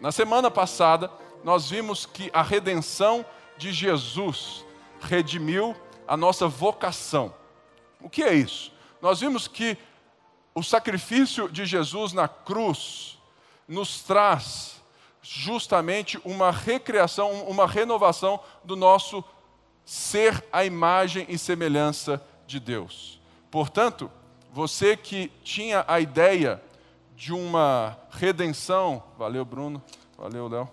Na semana passada, nós vimos que a redenção de Jesus redimiu a nossa vocação. O que é isso? Nós vimos que o sacrifício de Jesus na cruz nos traz justamente uma recriação, uma renovação do nosso ser a imagem e semelhança de Deus. Portanto, você que tinha a ideia de uma redenção, valeu Bruno, valeu Léo,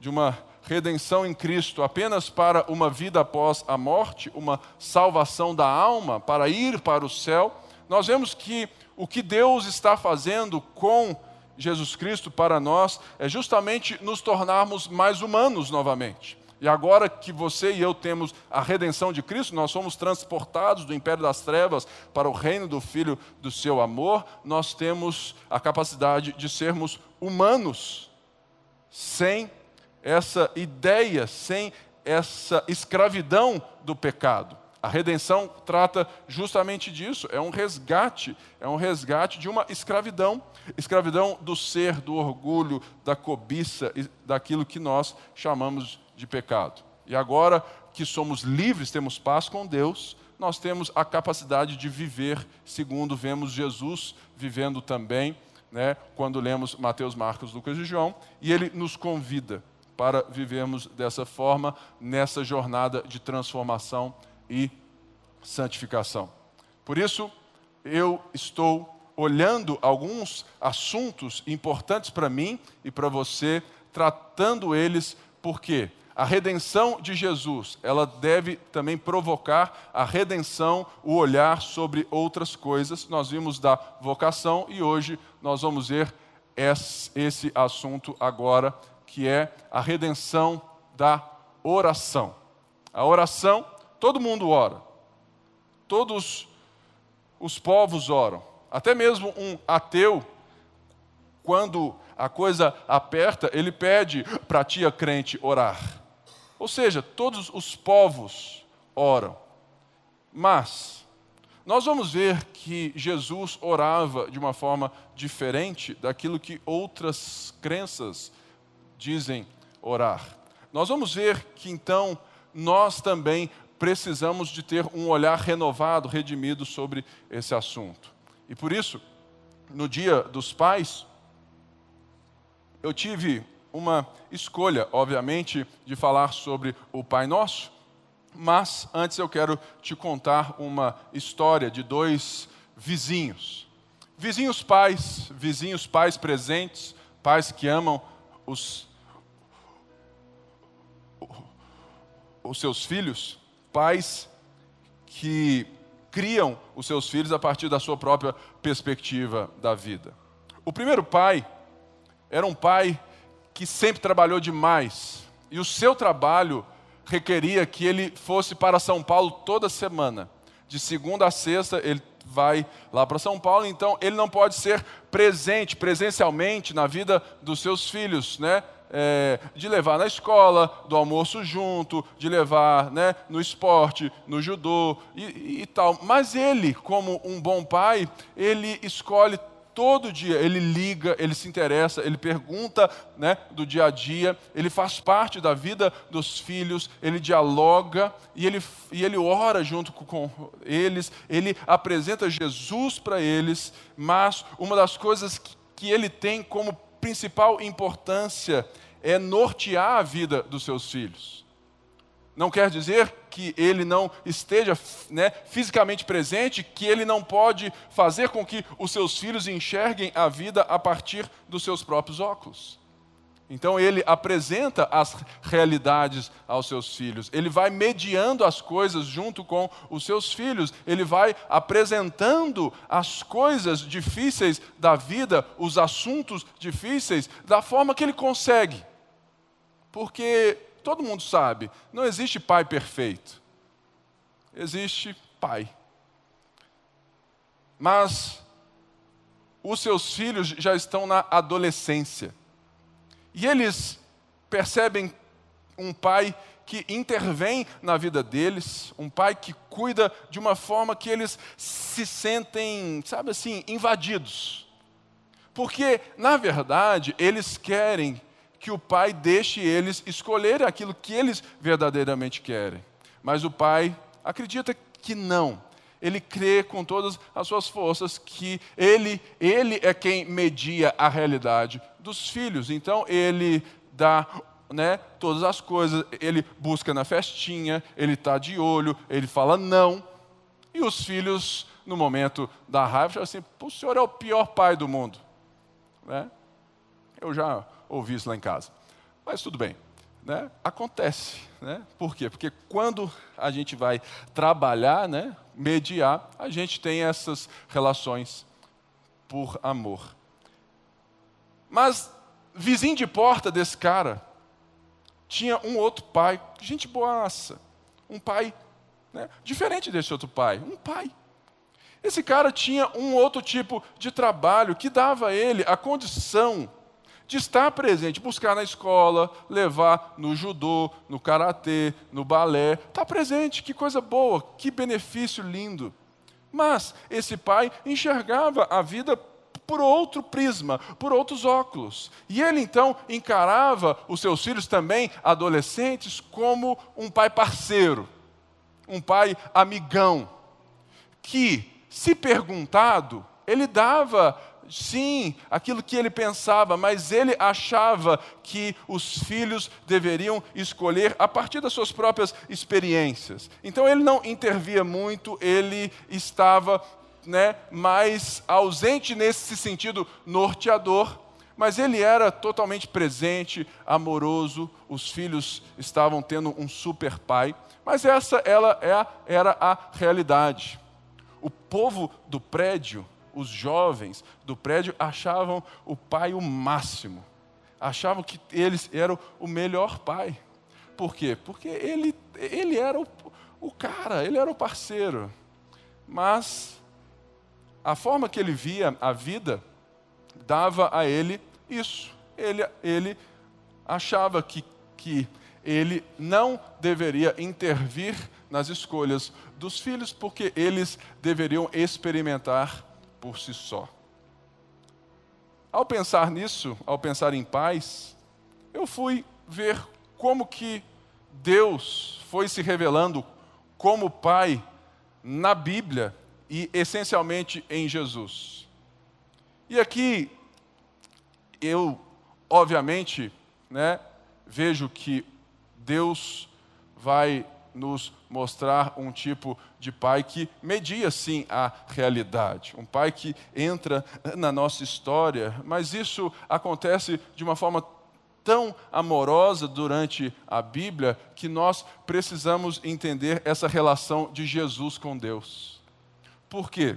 de uma redenção em Cristo apenas para uma vida após a morte, uma salvação da alma, para ir para o céu, nós vemos que o que Deus está fazendo com Jesus Cristo para nós é justamente nos tornarmos mais humanos novamente. E agora que você e eu temos a redenção de Cristo, nós somos transportados do império das trevas para o reino do Filho do seu amor, nós temos a capacidade de sermos humanos, sem essa ideia, sem essa escravidão do pecado. A redenção trata justamente disso, é um resgate, é um resgate de uma escravidão, escravidão do ser, do orgulho, da cobiça, daquilo que nós chamamos de pecado. E agora que somos livres, temos paz com Deus, nós temos a capacidade de viver segundo vemos Jesus vivendo também, né, quando lemos Mateus, Marcos, Lucas e João, e ele nos convida para vivermos dessa forma nessa jornada de transformação e santificação. Por isso, eu estou olhando alguns assuntos importantes para mim e para você, tratando eles, porque a redenção de Jesus, ela deve também provocar a redenção, o olhar sobre outras coisas. Nós vimos da vocação e hoje nós vamos ver esse assunto agora, que é a redenção da oração. A oração Todo mundo ora. Todos os povos oram. Até mesmo um ateu, quando a coisa aperta, ele pede para a tia crente orar. Ou seja, todos os povos oram. Mas nós vamos ver que Jesus orava de uma forma diferente daquilo que outras crenças dizem orar. Nós vamos ver que então nós também precisamos de ter um olhar renovado, redimido sobre esse assunto. E por isso, no dia dos pais, eu tive uma escolha, obviamente, de falar sobre o Pai Nosso, mas antes eu quero te contar uma história de dois vizinhos. Vizinhos pais, vizinhos pais presentes, pais que amam os, os seus filhos pais que criam os seus filhos a partir da sua própria perspectiva da vida. O primeiro pai era um pai que sempre trabalhou demais e o seu trabalho requeria que ele fosse para São Paulo toda semana. De segunda a sexta ele vai lá para São Paulo, então ele não pode ser presente presencialmente na vida dos seus filhos, né? é, de levar na escola, do almoço junto, de levar né, no esporte, no judô e, e tal. Mas ele, como um bom pai, ele escolhe todo dia, ele liga, ele se interessa, ele pergunta né, do dia a dia, ele faz parte da vida dos filhos, ele dialoga e ele, e ele ora junto com eles, ele apresenta Jesus para eles, mas uma das coisas que, que ele tem como principal importância é nortear a vida dos seus filhos. Não quer dizer que ele não esteja né, fisicamente presente, que ele não pode fazer com que os seus filhos enxerguem a vida a partir dos seus próprios óculos. Então ele apresenta as realidades aos seus filhos, ele vai mediando as coisas junto com os seus filhos, ele vai apresentando as coisas difíceis da vida, os assuntos difíceis, da forma que ele consegue. Porque todo mundo sabe, não existe pai perfeito, existe pai. Mas os seus filhos já estão na adolescência. E eles percebem um pai que intervém na vida deles, um pai que cuida de uma forma que eles se sentem, sabe assim, invadidos. Porque, na verdade, eles querem que o pai deixe eles escolherem aquilo que eles verdadeiramente querem. Mas o pai acredita que não. Ele crê com todas as suas forças que ele, ele é quem media a realidade dos filhos. Então ele dá né, todas as coisas, ele busca na festinha, ele está de olho, ele fala não. E os filhos, no momento da raiva, falam assim: o senhor é o pior pai do mundo. Né? Eu já ouvi isso lá em casa. Mas tudo bem. Né? Acontece. Né? Por quê? Porque quando a gente vai trabalhar, né, mediar, a gente tem essas relações por amor. Mas vizinho de porta desse cara tinha um outro pai, gente boaça, um pai né, diferente desse outro pai, um pai. Esse cara tinha um outro tipo de trabalho que dava a ele a condição de estar presente, buscar na escola, levar no judô, no karatê, no balé, estar tá presente, que coisa boa, que benefício lindo. Mas esse pai enxergava a vida por outro prisma, por outros óculos. E ele então encarava os seus filhos também, adolescentes, como um pai parceiro, um pai amigão, que, se perguntado, ele dava sim, aquilo que ele pensava, mas ele achava que os filhos deveriam escolher a partir das suas próprias experiências. Então ele não intervia muito, ele estava né, mais ausente nesse sentido norteador, mas ele era totalmente presente, amoroso, os filhos estavam tendo um super pai, mas essa ela é era a realidade. O povo do prédio os jovens do prédio achavam o pai o máximo. Achavam que eles eram o melhor pai. Por quê? Porque ele, ele era o, o cara, ele era o parceiro. Mas a forma que ele via a vida dava a ele isso. Ele, ele achava que, que ele não deveria intervir nas escolhas dos filhos, porque eles deveriam experimentar por si só. Ao pensar nisso, ao pensar em paz, eu fui ver como que Deus foi se revelando como Pai na Bíblia e essencialmente em Jesus. E aqui eu, obviamente, né, vejo que Deus vai nos mostrar um tipo de pai que media sim a realidade, um pai que entra na nossa história, mas isso acontece de uma forma tão amorosa durante a Bíblia que nós precisamos entender essa relação de Jesus com Deus. Por quê?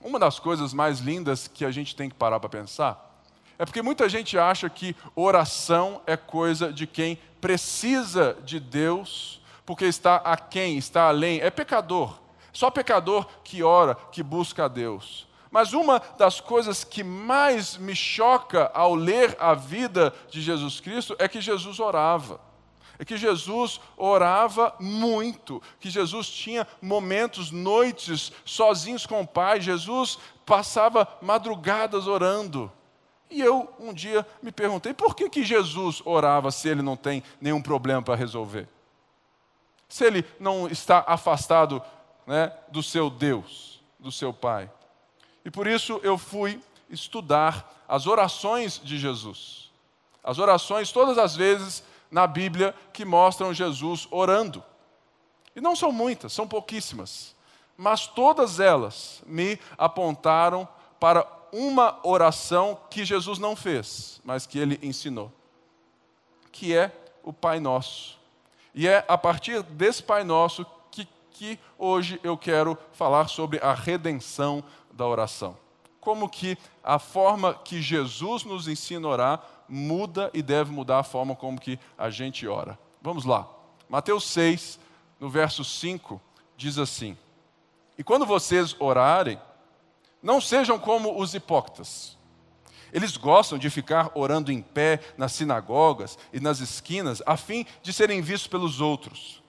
Uma das coisas mais lindas que a gente tem que parar para pensar é porque muita gente acha que oração é coisa de quem precisa de Deus porque está a quem, está além, é pecador. Só pecador que ora, que busca a Deus. Mas uma das coisas que mais me choca ao ler a vida de Jesus Cristo é que Jesus orava. É que Jesus orava muito, que Jesus tinha momentos, noites sozinhos com o Pai. Jesus passava madrugadas orando. E eu um dia me perguntei por que, que Jesus orava se ele não tem nenhum problema para resolver? Se ele não está afastado né, do seu Deus, do seu Pai. E por isso eu fui estudar as orações de Jesus. As orações, todas as vezes na Bíblia, que mostram Jesus orando. E não são muitas, são pouquíssimas. Mas todas elas me apontaram para uma oração que Jesus não fez, mas que ele ensinou, que é o Pai Nosso. E é a partir desse Pai Nosso que, que hoje eu quero falar sobre a redenção da oração. Como que a forma que Jesus nos ensina a orar muda e deve mudar a forma como que a gente ora. Vamos lá. Mateus 6, no verso 5, diz assim: E quando vocês orarem, não sejam como os hipócritas eles gostam de ficar orando em pé nas sinagogas e nas esquinas, a fim de serem vistos pelos outros.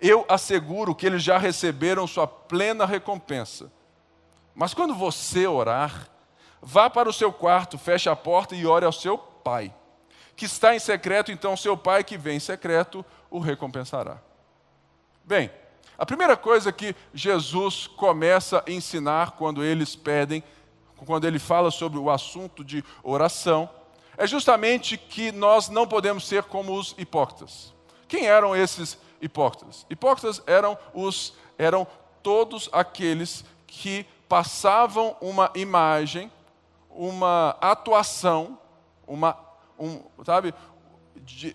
Eu asseguro que eles já receberam sua plena recompensa. Mas quando você orar, vá para o seu quarto, feche a porta e ore ao seu pai, que está em secreto, então seu pai que vem em secreto o recompensará. Bem, a primeira coisa que Jesus começa a ensinar quando eles pedem, quando ele fala sobre o assunto de oração, é justamente que nós não podemos ser como os hipócritas. Quem eram esses hipócritas? Hipócritas eram os eram todos aqueles que passavam uma imagem, uma atuação, uma um, sabe,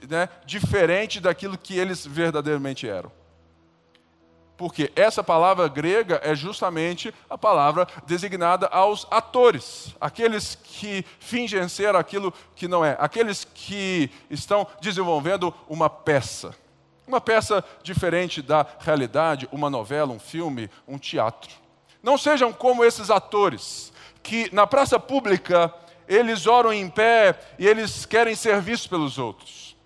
né, diferente daquilo que eles verdadeiramente eram. Porque essa palavra grega é justamente a palavra designada aos atores, aqueles que fingem ser aquilo que não é, aqueles que estão desenvolvendo uma peça. Uma peça diferente da realidade, uma novela, um filme, um teatro. Não sejam como esses atores que na praça pública eles oram em pé e eles querem ser vistos pelos outros.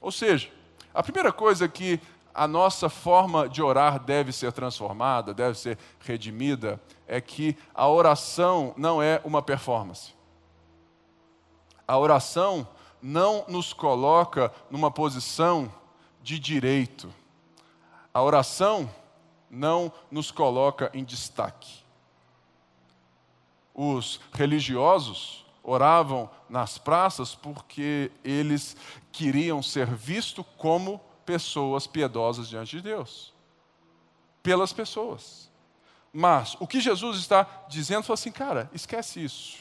Ou seja, a primeira coisa que a nossa forma de orar deve ser transformada, deve ser redimida, é que a oração não é uma performance. A oração não nos coloca numa posição de direito. A oração não nos coloca em destaque. Os religiosos oravam nas praças porque eles queriam ser vistos como pessoas piedosas diante de Deus. Pelas pessoas. Mas o que Jesus está dizendo foi assim, cara, esquece isso.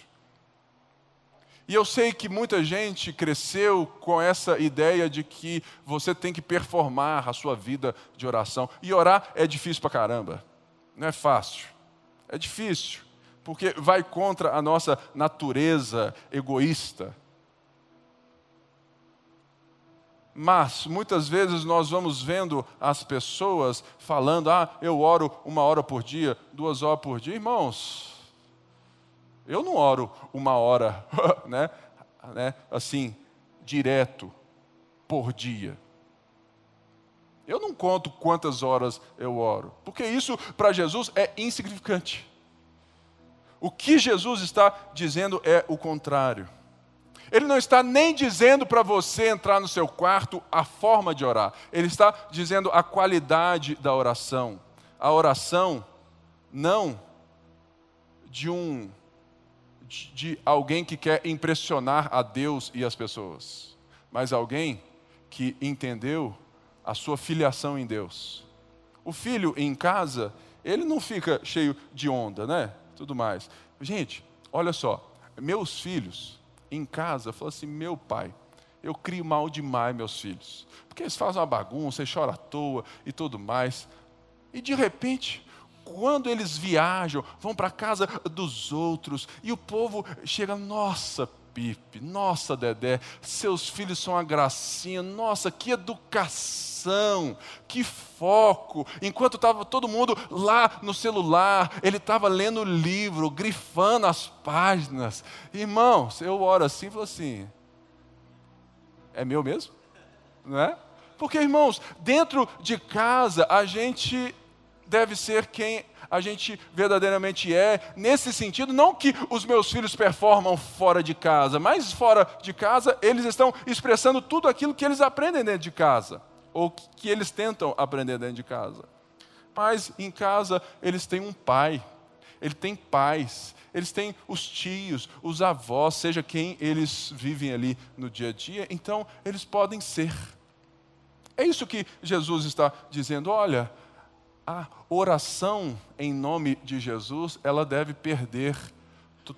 E eu sei que muita gente cresceu com essa ideia de que você tem que performar a sua vida de oração. E orar é difícil pra caramba. Não é fácil. É difícil. Porque vai contra a nossa natureza egoísta. Mas muitas vezes nós vamos vendo as pessoas falando: ah, eu oro uma hora por dia, duas horas por dia. Irmãos, eu não oro uma hora, né, né, assim, direto, por dia. Eu não conto quantas horas eu oro, porque isso para Jesus é insignificante. O que Jesus está dizendo é o contrário. Ele não está nem dizendo para você entrar no seu quarto a forma de orar. Ele está dizendo a qualidade da oração. A oração não de um de alguém que quer impressionar a Deus e as pessoas, mas alguém que entendeu a sua filiação em Deus. O filho em casa, ele não fica cheio de onda, né? Tudo mais. Gente, olha só, meus filhos, em casa, falou assim: meu pai, eu crio mal demais meus filhos, porque eles fazem uma bagunça, eles choram à toa e tudo mais. E de repente, quando eles viajam, vão para a casa dos outros, e o povo chega, nossa, Pipe, nossa, Dedé, seus filhos são uma gracinha, nossa, que educação, que foco. Enquanto estava todo mundo lá no celular, ele estava lendo o livro, grifando as páginas. Irmãos, eu oro assim e falo assim: é meu mesmo? Não é? Porque, irmãos, dentro de casa a gente deve ser quem a gente verdadeiramente é, nesse sentido, não que os meus filhos performam fora de casa, mas fora de casa eles estão expressando tudo aquilo que eles aprendem dentro de casa, ou que eles tentam aprender dentro de casa. Mas em casa eles têm um pai, ele tem pais, eles têm os tios, os avós, seja quem eles vivem ali no dia a dia, então eles podem ser. É isso que Jesus está dizendo. Olha, a oração em nome de Jesus, ela deve perder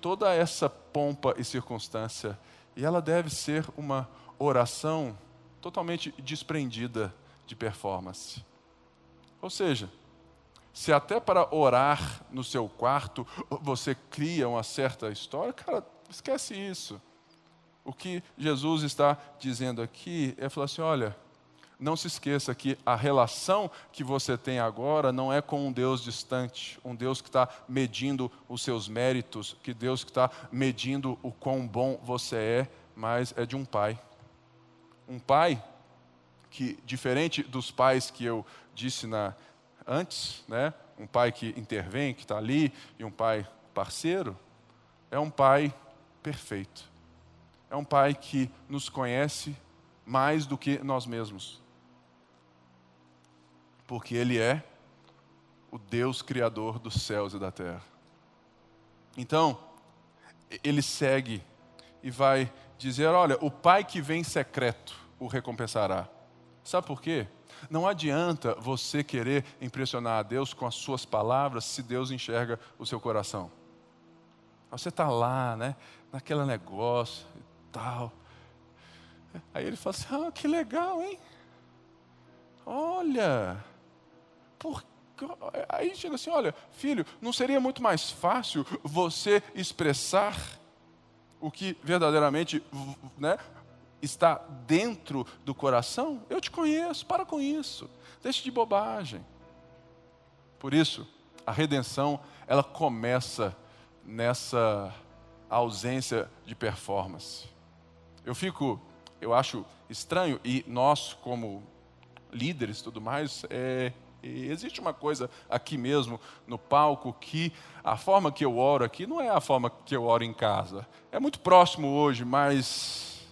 toda essa pompa e circunstância, e ela deve ser uma oração totalmente desprendida de performance. Ou seja, se até para orar no seu quarto você cria uma certa história, cara, esquece isso. O que Jesus está dizendo aqui é falar assim: olha, não se esqueça que a relação que você tem agora não é com um Deus distante, um Deus que está medindo os seus méritos, que Deus que está medindo o quão bom você é, mas é de um pai. Um pai que, diferente dos pais que eu disse na, antes, né? um pai que intervém, que está ali, e um pai parceiro, é um pai perfeito. É um Pai que nos conhece mais do que nós mesmos. Porque Ele é o Deus Criador dos céus e da terra. Então, ele segue e vai dizer: Olha, o pai que vem secreto o recompensará. Sabe por quê? Não adianta você querer impressionar a Deus com as suas palavras se Deus enxerga o seu coração. Você está lá, né, naquele negócio e tal. Aí ele fala assim: Ah, que legal, hein? Olha, por Aí chega assim: olha, filho, não seria muito mais fácil você expressar o que verdadeiramente né, está dentro do coração? Eu te conheço, para com isso, deixe de bobagem. Por isso, a redenção, ela começa nessa ausência de performance. Eu fico, eu acho estranho, e nós, como líderes tudo mais, é, existe uma coisa aqui mesmo no palco que a forma que eu oro aqui não é a forma que eu oro em casa. É muito próximo hoje, mas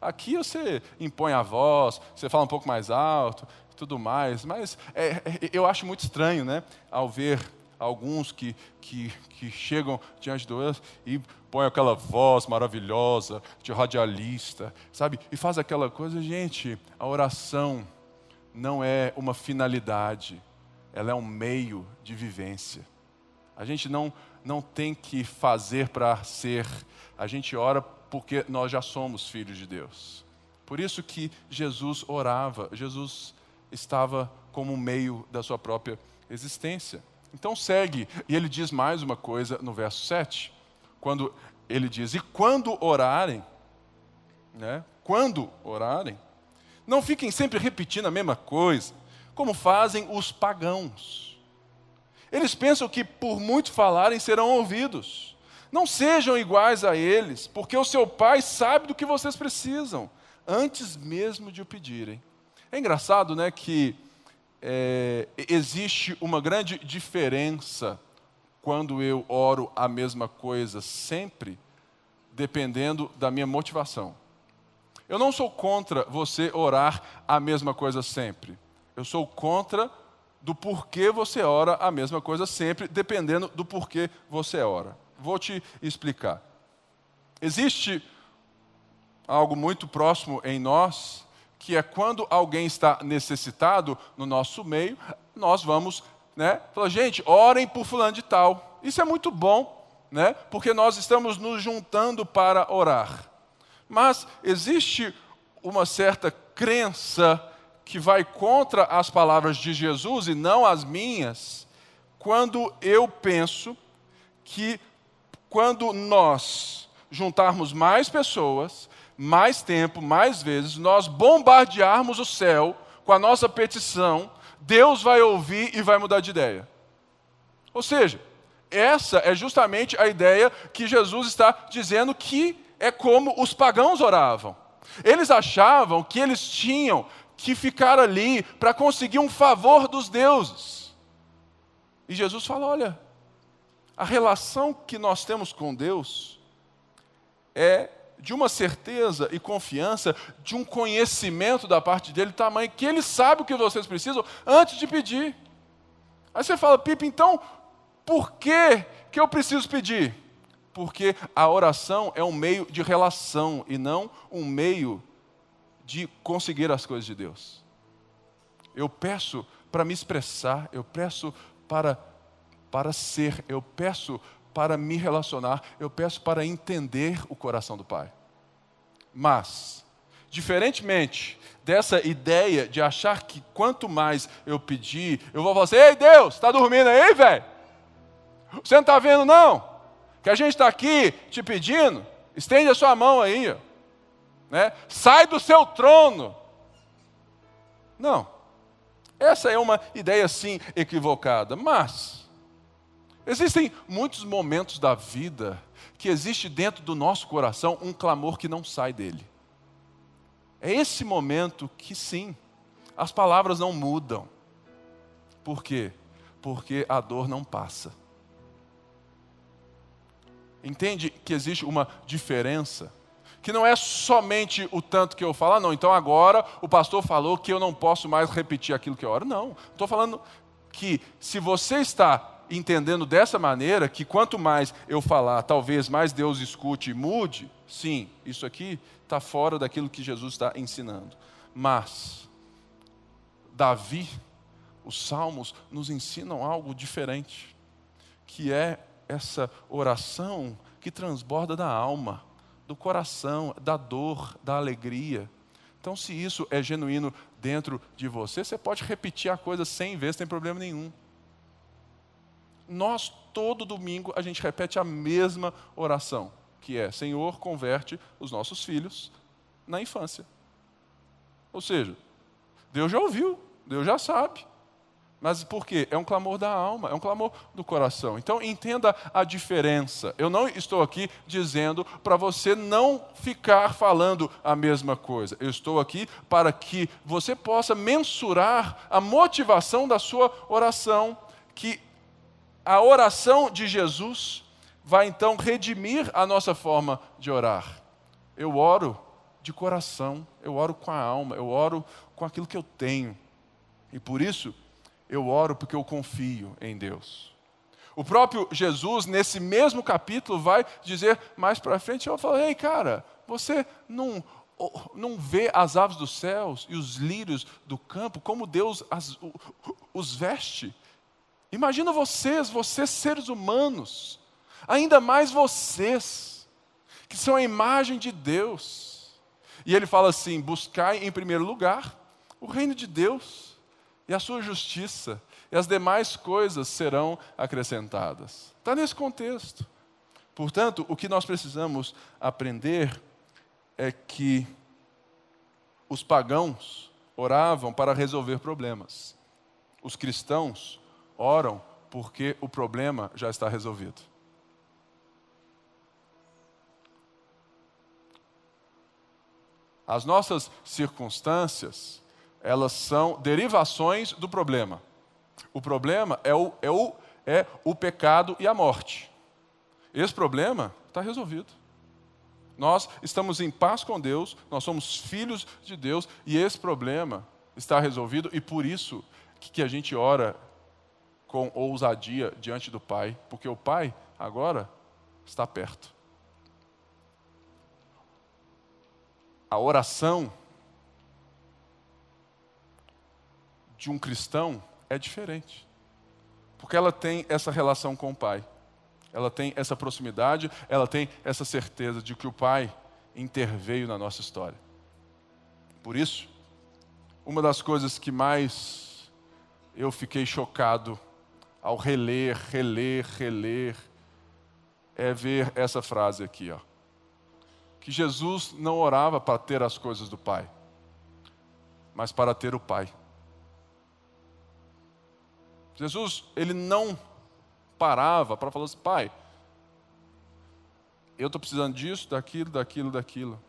aqui você impõe a voz, você fala um pouco mais alto, tudo mais. Mas é, é, eu acho muito estranho, né, ao ver alguns que, que, que chegam diante do Deus e põem aquela voz maravilhosa de radialista, sabe? E faz aquela coisa, gente, a oração não é uma finalidade, ela é um meio de vivência. A gente não, não tem que fazer para ser, a gente ora porque nós já somos filhos de Deus. Por isso que Jesus orava, Jesus estava como meio da sua própria existência. Então segue, e ele diz mais uma coisa no verso 7, quando ele diz: E quando orarem, né? Quando orarem, não fiquem sempre repetindo a mesma coisa, como fazem os pagãos. Eles pensam que por muito falarem serão ouvidos. Não sejam iguais a eles, porque o seu pai sabe do que vocês precisam, antes mesmo de o pedirem. É engraçado, né, que é, existe uma grande diferença quando eu oro a mesma coisa sempre, dependendo da minha motivação. Eu não sou contra você orar a mesma coisa sempre. Eu sou contra do porquê você ora a mesma coisa sempre, dependendo do porquê você ora. Vou te explicar. Existe algo muito próximo em nós, que é quando alguém está necessitado no nosso meio, nós vamos, né, falar, gente, orem por fulano de tal. Isso é muito bom, né? Porque nós estamos nos juntando para orar. Mas existe uma certa crença que vai contra as palavras de Jesus e não as minhas, quando eu penso que quando nós juntarmos mais pessoas, mais tempo, mais vezes, nós bombardearmos o céu com a nossa petição, Deus vai ouvir e vai mudar de ideia. Ou seja, essa é justamente a ideia que Jesus está dizendo que é como os pagãos oravam. Eles achavam que eles tinham que ficar ali para conseguir um favor dos deuses. E Jesus fala: olha, a relação que nós temos com Deus é de uma certeza e confiança, de um conhecimento da parte dele, tamanho que ele sabe o que vocês precisam antes de pedir. Aí você fala, Pipa, então, por que, que eu preciso pedir? Porque a oração é um meio de relação e não um meio de conseguir as coisas de Deus. Eu peço para me expressar, eu peço para, para ser, eu peço para me relacionar, eu peço para entender o coração do Pai. Mas, diferentemente dessa ideia de achar que quanto mais eu pedir, eu vou falar assim: Ei Deus, está dormindo aí, velho? Você não está vendo, não? Que a gente está aqui te pedindo, estende a sua mão aí, né? sai do seu trono. Não, essa é uma ideia sim equivocada, mas existem muitos momentos da vida que existe dentro do nosso coração um clamor que não sai dele. É esse momento que sim, as palavras não mudam. Por quê? Porque a dor não passa. Entende que existe uma diferença? que não é somente o tanto que eu falo, ah, não, então agora o pastor falou que eu não posso mais repetir aquilo que eu oro. Não, estou falando que se você está entendendo dessa maneira, que quanto mais eu falar, talvez mais Deus escute e mude, sim, isso aqui está fora daquilo que Jesus está ensinando. Mas, Davi, os salmos nos ensinam algo diferente, que é essa oração que transborda da alma, do coração, da dor, da alegria. Então, se isso é genuíno dentro de você, você pode repetir a coisa cem vezes, sem problema nenhum. Nós, todo domingo, a gente repete a mesma oração, que é: Senhor, converte os nossos filhos na infância. Ou seja, Deus já ouviu, Deus já sabe. Mas por quê? É um clamor da alma, é um clamor do coração. Então entenda a diferença. Eu não estou aqui dizendo para você não ficar falando a mesma coisa. Eu estou aqui para que você possa mensurar a motivação da sua oração, que a oração de Jesus vai então redimir a nossa forma de orar. Eu oro de coração, eu oro com a alma, eu oro com aquilo que eu tenho. E por isso, eu oro porque eu confio em Deus. O próprio Jesus, nesse mesmo capítulo, vai dizer mais para frente: eu falo, ei, cara, você não, não vê as aves dos céus e os lírios do campo, como Deus as, os veste? Imagina vocês, vocês seres humanos, ainda mais vocês, que são a imagem de Deus. E ele fala assim: buscai em primeiro lugar o reino de Deus e a sua justiça, e as demais coisas serão acrescentadas. Está nesse contexto. Portanto, o que nós precisamos aprender é que os pagãos oravam para resolver problemas. Os cristãos oram porque o problema já está resolvido. As nossas circunstâncias elas são derivações do problema. O problema é o, é o, é o pecado e a morte. Esse problema está resolvido. Nós estamos em paz com Deus, nós somos filhos de Deus e esse problema está resolvido e por isso que a gente ora com ousadia diante do Pai, porque o Pai agora está perto. A oração de um cristão é diferente. Porque ela tem essa relação com o Pai. Ela tem essa proximidade, ela tem essa certeza de que o Pai interveio na nossa história. Por isso, uma das coisas que mais eu fiquei chocado ao reler, reler, reler, é ver essa frase aqui, ó. Que Jesus não orava para ter as coisas do Pai, mas para ter o Pai. Jesus, ele não parava para falar assim, pai, eu estou precisando disso, daquilo, daquilo, daquilo.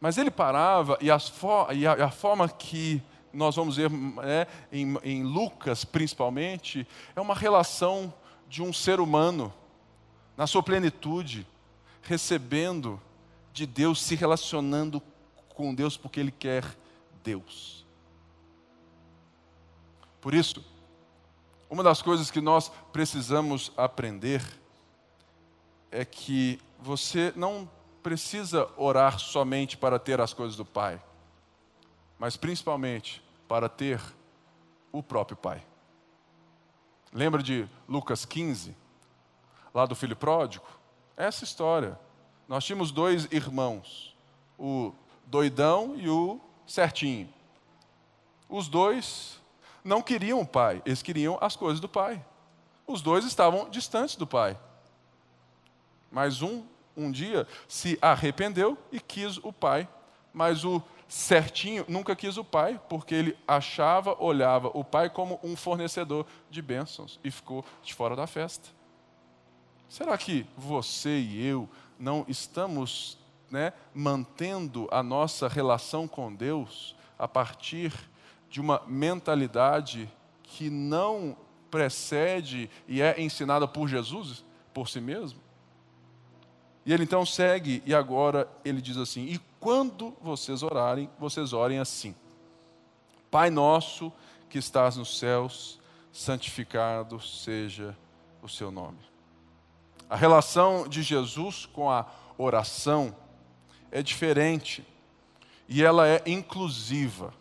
Mas ele parava, e, e a, a, forma que nós vamos ver é, em, em Lucas, principalmente, é uma relação de um ser humano, na sua plenitude, recebendo de Deus, se relacionando com Deus, porque Ele quer Deus. Por isso, uma das coisas que nós precisamos aprender é que você não precisa orar somente para ter as coisas do Pai, mas principalmente para ter o próprio Pai. Lembra de Lucas 15, lá do filho pródigo? Essa história. Nós tínhamos dois irmãos, o doidão e o certinho. Os dois não queriam o pai, eles queriam as coisas do pai. Os dois estavam distantes do pai. Mas um, um dia, se arrependeu e quis o pai. Mas o certinho nunca quis o pai, porque ele achava, olhava o pai como um fornecedor de bênçãos e ficou de fora da festa. Será que você e eu não estamos né, mantendo a nossa relação com Deus a partir de uma mentalidade que não precede e é ensinada por Jesus, por si mesmo? E ele então segue e agora ele diz assim: E quando vocês orarem, vocês orem assim: Pai nosso que estás nos céus, santificado seja o seu nome. A relação de Jesus com a oração é diferente e ela é inclusiva.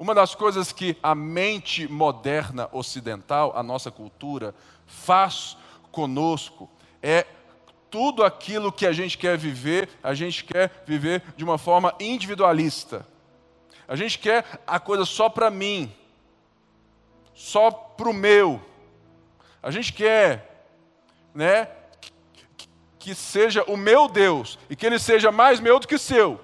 Uma das coisas que a mente moderna ocidental, a nossa cultura, faz conosco é tudo aquilo que a gente quer viver, a gente quer viver de uma forma individualista. A gente quer a coisa só para mim, só para o meu. A gente quer, né, que seja o meu Deus e que ele seja mais meu do que seu,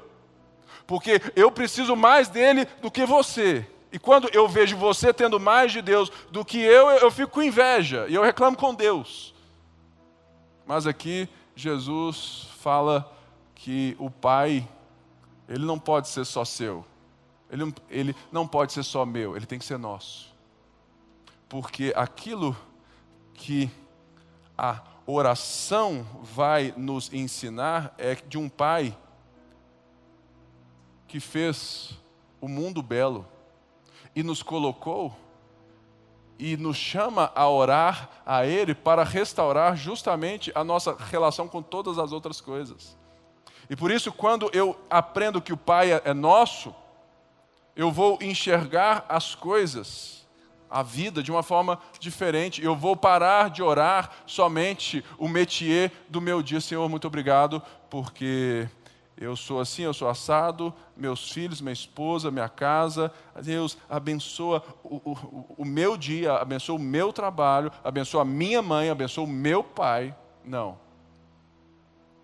porque eu preciso mais dele do que você. E quando eu vejo você tendo mais de Deus do que eu, eu fico com inveja e eu reclamo com Deus. Mas aqui Jesus fala que o Pai, ele não pode ser só seu, ele, ele não pode ser só meu, ele tem que ser nosso. Porque aquilo que a oração vai nos ensinar é de um Pai que fez o mundo belo e nos colocou e nos chama a orar a Ele para restaurar justamente a nossa relação com todas as outras coisas. E por isso, quando eu aprendo que o Pai é nosso, eu vou enxergar as coisas, a vida, de uma forma diferente. Eu vou parar de orar somente o métier do meu dia. Senhor, muito obrigado, porque eu sou assim, eu sou assado, meus filhos, minha esposa, minha casa. Deus abençoa o, o, o, meu dia, abençoa o meu trabalho, abençoa a minha mãe, abençoa o meu pai. Não.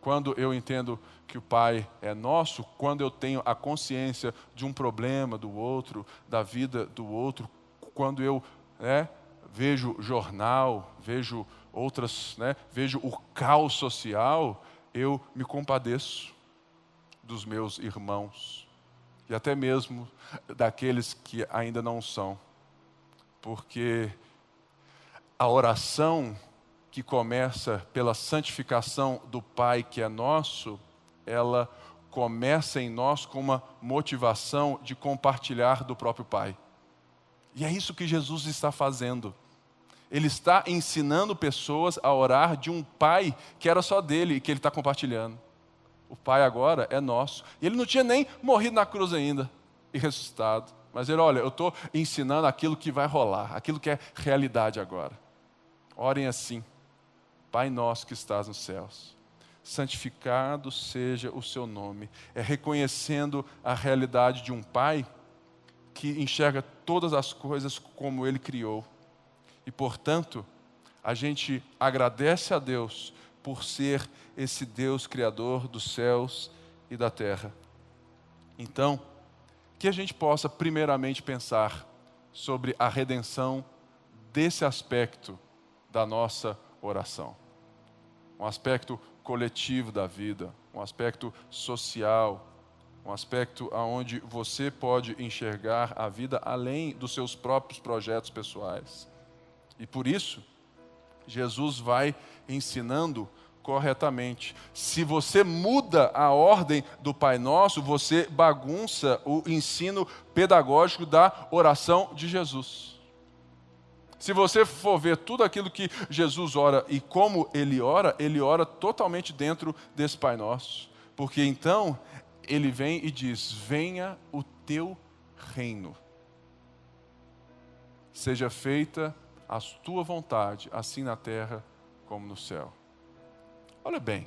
Quando eu entendo que o Pai é nosso, quando eu tenho a consciência de um problema do outro, da vida do outro, quando eu né, vejo jornal, vejo outras, né, vejo o caos social, eu me compadeço dos meus irmãos e até mesmo daqueles que ainda não são, porque a oração que começa pela santificação do Pai que é nosso, ela começa em nós com uma motivação de compartilhar do próprio Pai. E é isso que Jesus está fazendo. Ele está ensinando pessoas a orar de um Pai que era só dele e que ele está compartilhando o Pai agora é nosso. E ele não tinha nem morrido na cruz ainda e ressuscitado. Mas ele, olha, eu estou ensinando aquilo que vai rolar, aquilo que é realidade agora. Orem assim, Pai nosso que estás nos céus, santificado seja o seu nome. É reconhecendo a realidade de um Pai que enxerga todas as coisas como Ele criou. E, portanto, a gente agradece a Deus por ser esse Deus criador dos céus e da terra. Então, que a gente possa primeiramente pensar sobre a redenção desse aspecto da nossa oração. Um aspecto coletivo da vida, um aspecto social, um aspecto aonde você pode enxergar a vida além dos seus próprios projetos pessoais. E por isso, Jesus vai ensinando corretamente. Se você muda a ordem do Pai Nosso, você bagunça o ensino pedagógico da oração de Jesus. Se você for ver tudo aquilo que Jesus ora e como ele ora, ele ora totalmente dentro desse Pai Nosso. Porque então ele vem e diz: Venha o teu reino. Seja feita a tua vontade, assim na terra como no céu. Olha bem,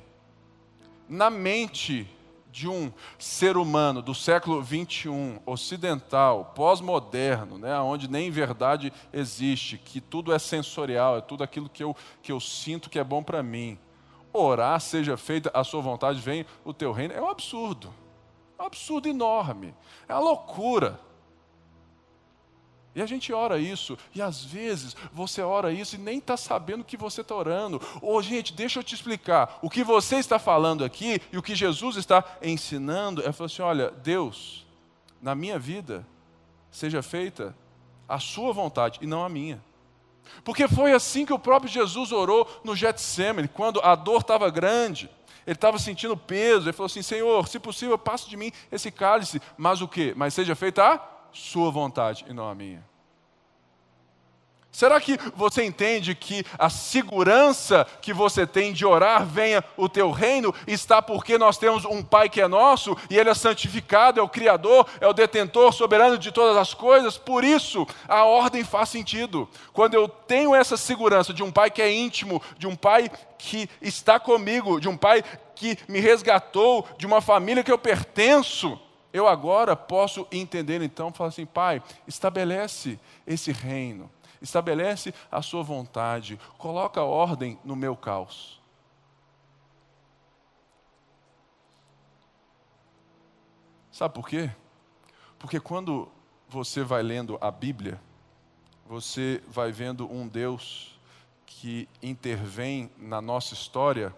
na mente de um ser humano do século 21, ocidental, pós-moderno, né, onde nem verdade existe, que tudo é sensorial, é tudo aquilo que eu, que eu sinto que é bom para mim. Orar, seja feita a sua vontade, vem o teu reino, é um absurdo. É um absurdo enorme. É uma loucura. E a gente ora isso, e às vezes você ora isso e nem está sabendo o que você está orando. Ou, gente, deixa eu te explicar. O que você está falando aqui e o que Jesus está ensinando é falar assim: olha, Deus, na minha vida, seja feita a sua vontade e não a minha. Porque foi assim que o próprio Jesus orou no Getsemane, quando a dor estava grande. Ele estava sentindo peso, ele falou assim: Senhor, se possível, passe de mim esse cálice, mas o quê? Mas seja feita a sua vontade e não a minha. Será que você entende que a segurança que você tem de orar, venha o teu reino, está porque nós temos um Pai que é nosso e Ele é santificado, é o Criador, é o detentor soberano de todas as coisas? Por isso, a ordem faz sentido. Quando eu tenho essa segurança de um Pai que é íntimo, de um Pai que está comigo, de um Pai que me resgatou, de uma família que eu pertenço, eu agora posso entender então, falar assim, Pai, estabelece esse reino estabelece a sua vontade, coloca ordem no meu caos. Sabe por quê? Porque quando você vai lendo a Bíblia, você vai vendo um Deus que intervém na nossa história,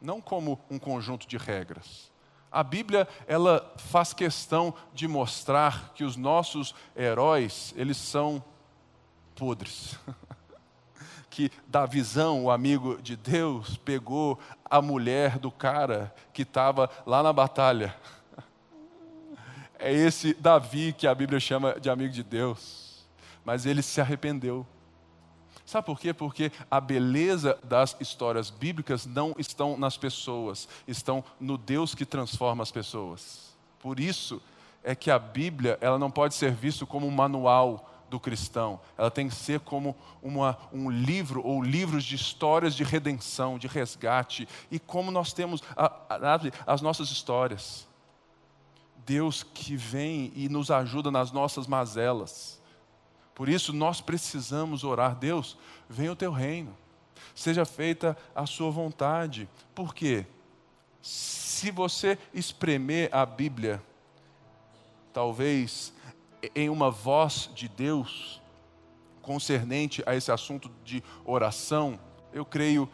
não como um conjunto de regras. A Bíblia, ela faz questão de mostrar que os nossos heróis, eles são podres. que da visão, o amigo de Deus pegou a mulher do cara que estava lá na batalha. É esse Davi que a Bíblia chama de amigo de Deus. Mas ele se arrependeu. Sabe por quê? Porque a beleza das histórias bíblicas não estão nas pessoas, estão no Deus que transforma as pessoas. Por isso é que a Bíblia ela não pode ser vista como um manual do cristão. Ela tem que ser como uma, um livro ou livros de histórias de redenção, de resgate. E como nós temos a, a, as nossas histórias. Deus que vem e nos ajuda nas nossas mazelas. Por isso nós precisamos orar, Deus, venha o teu reino. Seja feita a sua vontade. Por quê? Se você espremer a Bíblia, talvez em uma voz de Deus concernente a esse assunto de oração, eu creio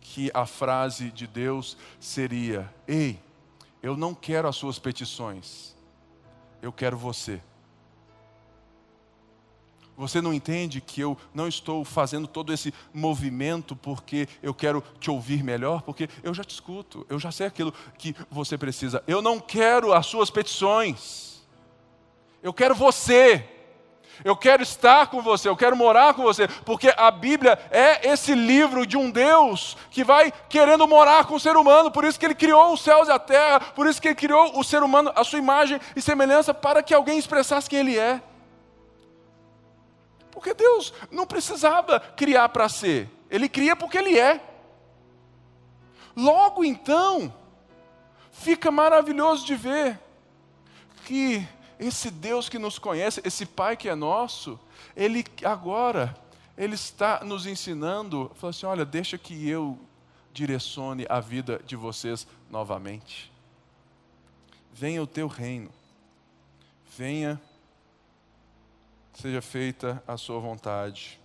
que a frase de Deus seria: Ei, eu não quero as suas petições, eu quero você. Você não entende que eu não estou fazendo todo esse movimento porque eu quero te ouvir melhor? Porque eu já te escuto, eu já sei aquilo que você precisa. Eu não quero as suas petições. Eu quero você. Eu quero estar com você, eu quero morar com você, porque a Bíblia é esse livro de um Deus que vai querendo morar com o ser humano, por isso que ele criou os céus e a terra, por isso que ele criou o ser humano, a sua imagem e semelhança, para que alguém expressasse quem ele é. Porque Deus não precisava criar para ser, ele cria porque ele é. Logo então, fica maravilhoso de ver que esse Deus que nos conhece, esse Pai que é nosso, Ele agora, Ele está nos ensinando, falou assim: olha, deixa que eu direcione a vida de vocês novamente. Venha o teu reino, venha, seja feita a sua vontade.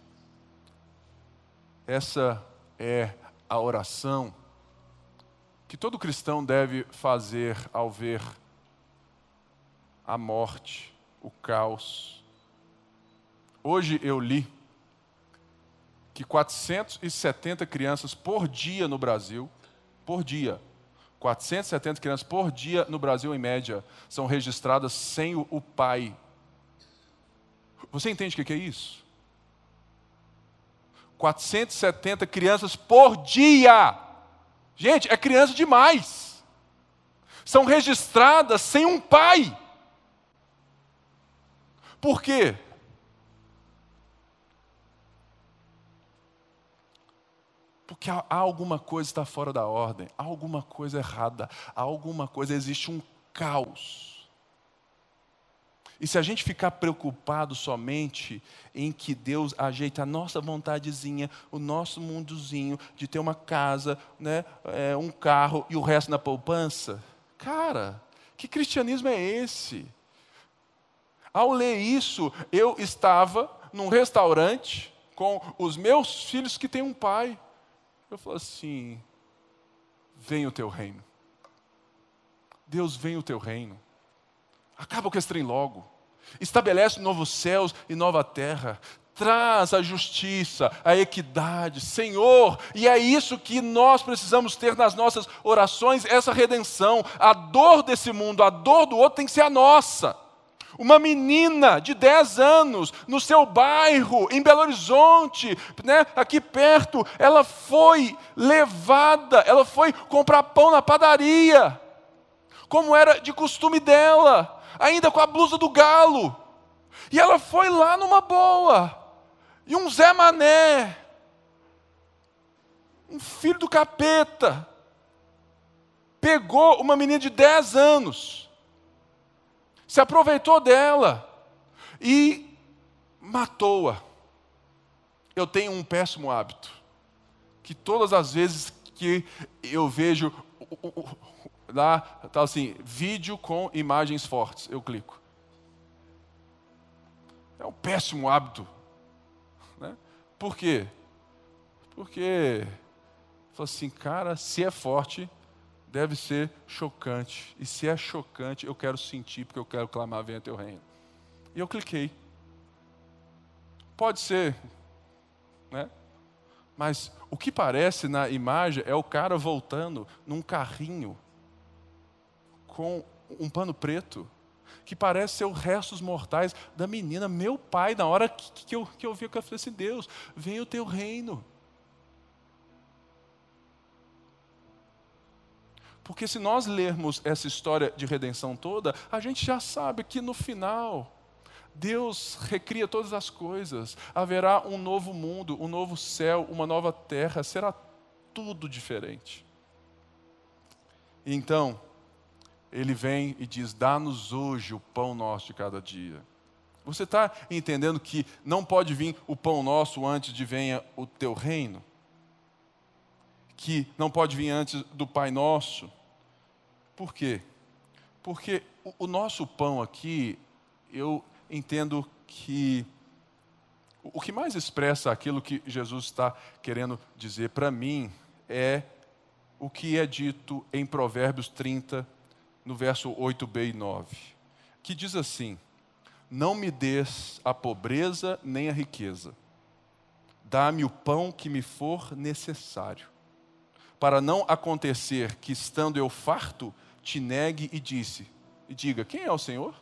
Essa é a oração que todo cristão deve fazer ao ver a morte, o caos. Hoje eu li que 470 crianças por dia no Brasil, por dia, 470 crianças por dia no Brasil, em média, são registradas sem o, pai. Você entende o que é isso? 470 crianças por dia. Gente, é criança demais. São registradas sem um pai. Por quê? Porque há alguma coisa está fora da ordem, há alguma coisa errada, há alguma coisa, existe um caos. E se a gente ficar preocupado somente em que Deus ajeita a nossa vontadezinha, o nosso mundozinho de ter uma casa, né, é, um carro e o resto na poupança, cara, que cristianismo é esse? Ao ler isso, eu estava num restaurante com os meus filhos que têm um pai. Eu falei assim: vem o teu reino. Deus, vem o teu reino. Acaba com esse trem logo. Estabelece novos céus e nova terra. traz a justiça, a equidade, Senhor, e é isso que nós precisamos ter nas nossas orações, essa redenção. A dor desse mundo, a dor do outro tem que ser a nossa. Uma menina de 10 anos, no seu bairro, em Belo Horizonte, né, aqui perto, ela foi levada, ela foi comprar pão na padaria, como era de costume dela, ainda com a blusa do galo. E ela foi lá numa boa. E um Zé Mané, um filho do capeta, pegou uma menina de 10 anos se aproveitou dela e matou-a. Eu tenho um péssimo hábito, que todas as vezes que eu vejo lá, tá assim, vídeo com imagens fortes, eu clico. É um péssimo hábito. Né? Por quê? Porque, assim, cara, se é forte, deve ser chocante. E se é chocante, eu quero sentir, porque eu quero clamar: venha teu reino. E eu cliquei. Pode ser, né? Mas o que parece na imagem é o cara voltando num carrinho com um pano preto, que parece ser os restos mortais da menina. Meu pai, na hora que, que, eu, que eu vi, eu falei assim: Deus, venha o teu reino. Porque se nós lermos essa história de redenção toda, a gente já sabe que no final, Deus recria todas as coisas, haverá um novo mundo, um novo céu, uma nova terra, será tudo diferente. Então, ele vem e diz: Dá-nos hoje o pão nosso de cada dia. Você está entendendo que não pode vir o pão nosso antes de venha o teu reino? Que não pode vir antes do Pai Nosso? Por quê? Porque o, nosso pão aqui, eu entendo que o que mais expressa aquilo que Jesus está querendo dizer para mim é o que é dito em Provérbios 30, no verso 8b e 9, que diz assim: Não me des a pobreza nem a riqueza, dá-me o pão que me for necessário, para não acontecer que, estando eu farto, te negue e disse, e diga: Quem é o Senhor?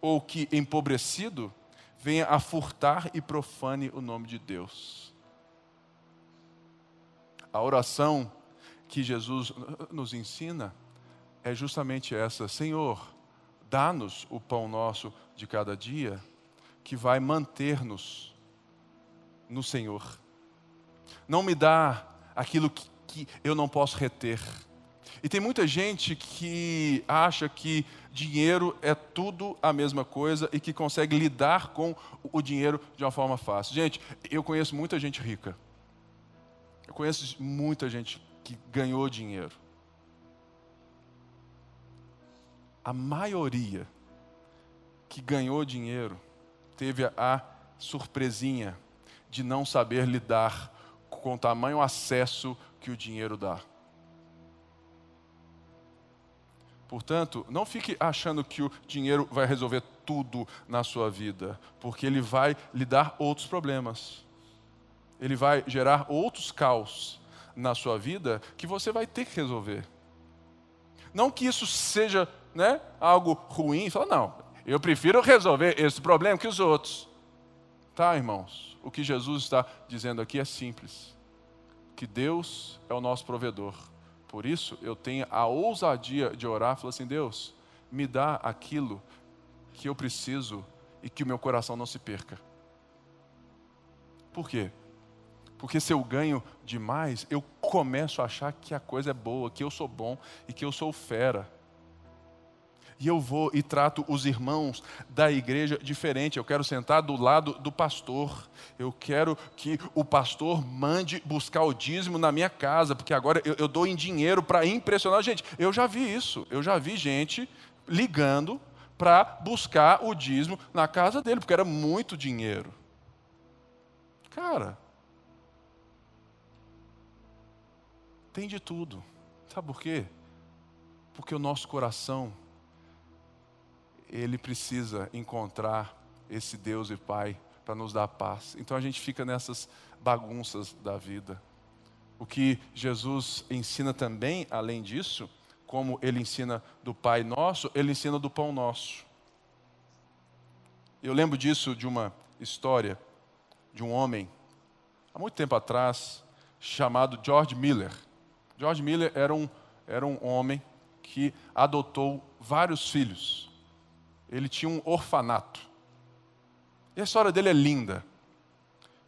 Ou que, empobrecido, venha a furtar e profane o nome de Deus. A oração que Jesus nos ensina é justamente essa: Senhor, dá-nos o pão nosso de cada dia, que vai manter-nos no Senhor. Não me dá aquilo que, que eu não posso reter e tem muita gente que acha que dinheiro é tudo a mesma coisa e que consegue lidar com o dinheiro de uma forma fácil. Gente, eu conheço muita gente rica. Eu conheço muita gente que ganhou dinheiro. A maioria que ganhou dinheiro teve a surpresinha de não saber lidar com o tamanho acesso que o dinheiro dá. Portanto, não fique achando que o dinheiro vai resolver tudo na sua vida, porque ele vai lhe dar outros problemas. Ele vai gerar outros caos na sua vida que você vai ter que resolver. Não que isso seja né, algo ruim, fala, não, eu prefiro resolver esse problema que os outros. Tá, irmãos? O que Jesus está dizendo aqui é simples: que Deus é o nosso provedor por isso, eu tenho a ousadia de orar, falar assim: Deus, me dá aquilo que eu preciso e que o meu coração não se perca. Por quê? Porque se eu ganho demais, eu começo a achar que a coisa é boa, que eu sou bom e que eu sou fera. E eu vou e trato os irmãos da igreja diferente. Eu quero sentar do lado do pastor. Eu quero que o pastor mande buscar o dízimo na minha casa, porque agora eu, eu dou em dinheiro para impressionar. Gente, eu já vi isso. Eu já vi gente ligando para buscar o dízimo na casa dele, porque era muito dinheiro. Cara, tem de tudo. Sabe por quê? Porque o nosso coração ele precisa encontrar esse Deus e Pai para nos dar paz. Então a gente fica nessas bagunças da vida. O que Jesus ensina também, além disso, como ele ensina do Pai Nosso, ele ensina do Pão Nosso. Eu lembro disso de uma história de um homem, há muito tempo atrás, chamado George Miller. George Miller era um, era um homem que adotou vários filhos. Ele tinha um orfanato. E a história dele é linda.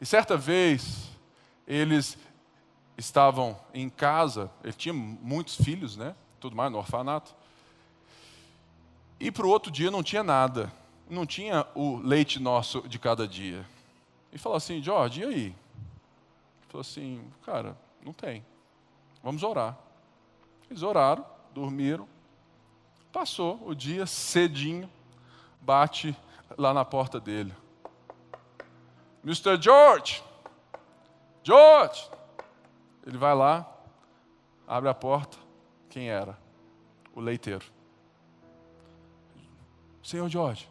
E certa vez, eles estavam em casa, ele tinha muitos filhos, né? Tudo mais no orfanato. E para o outro dia não tinha nada. Não tinha o leite nosso de cada dia. E falou assim, Jorge, e aí? Falou assim, cara, não tem. Vamos orar. Eles oraram, dormiram. Passou o dia cedinho, bate lá na porta dele. Mr. George, George. Ele vai lá, abre a porta. Quem era? O leiteiro. Senhor George,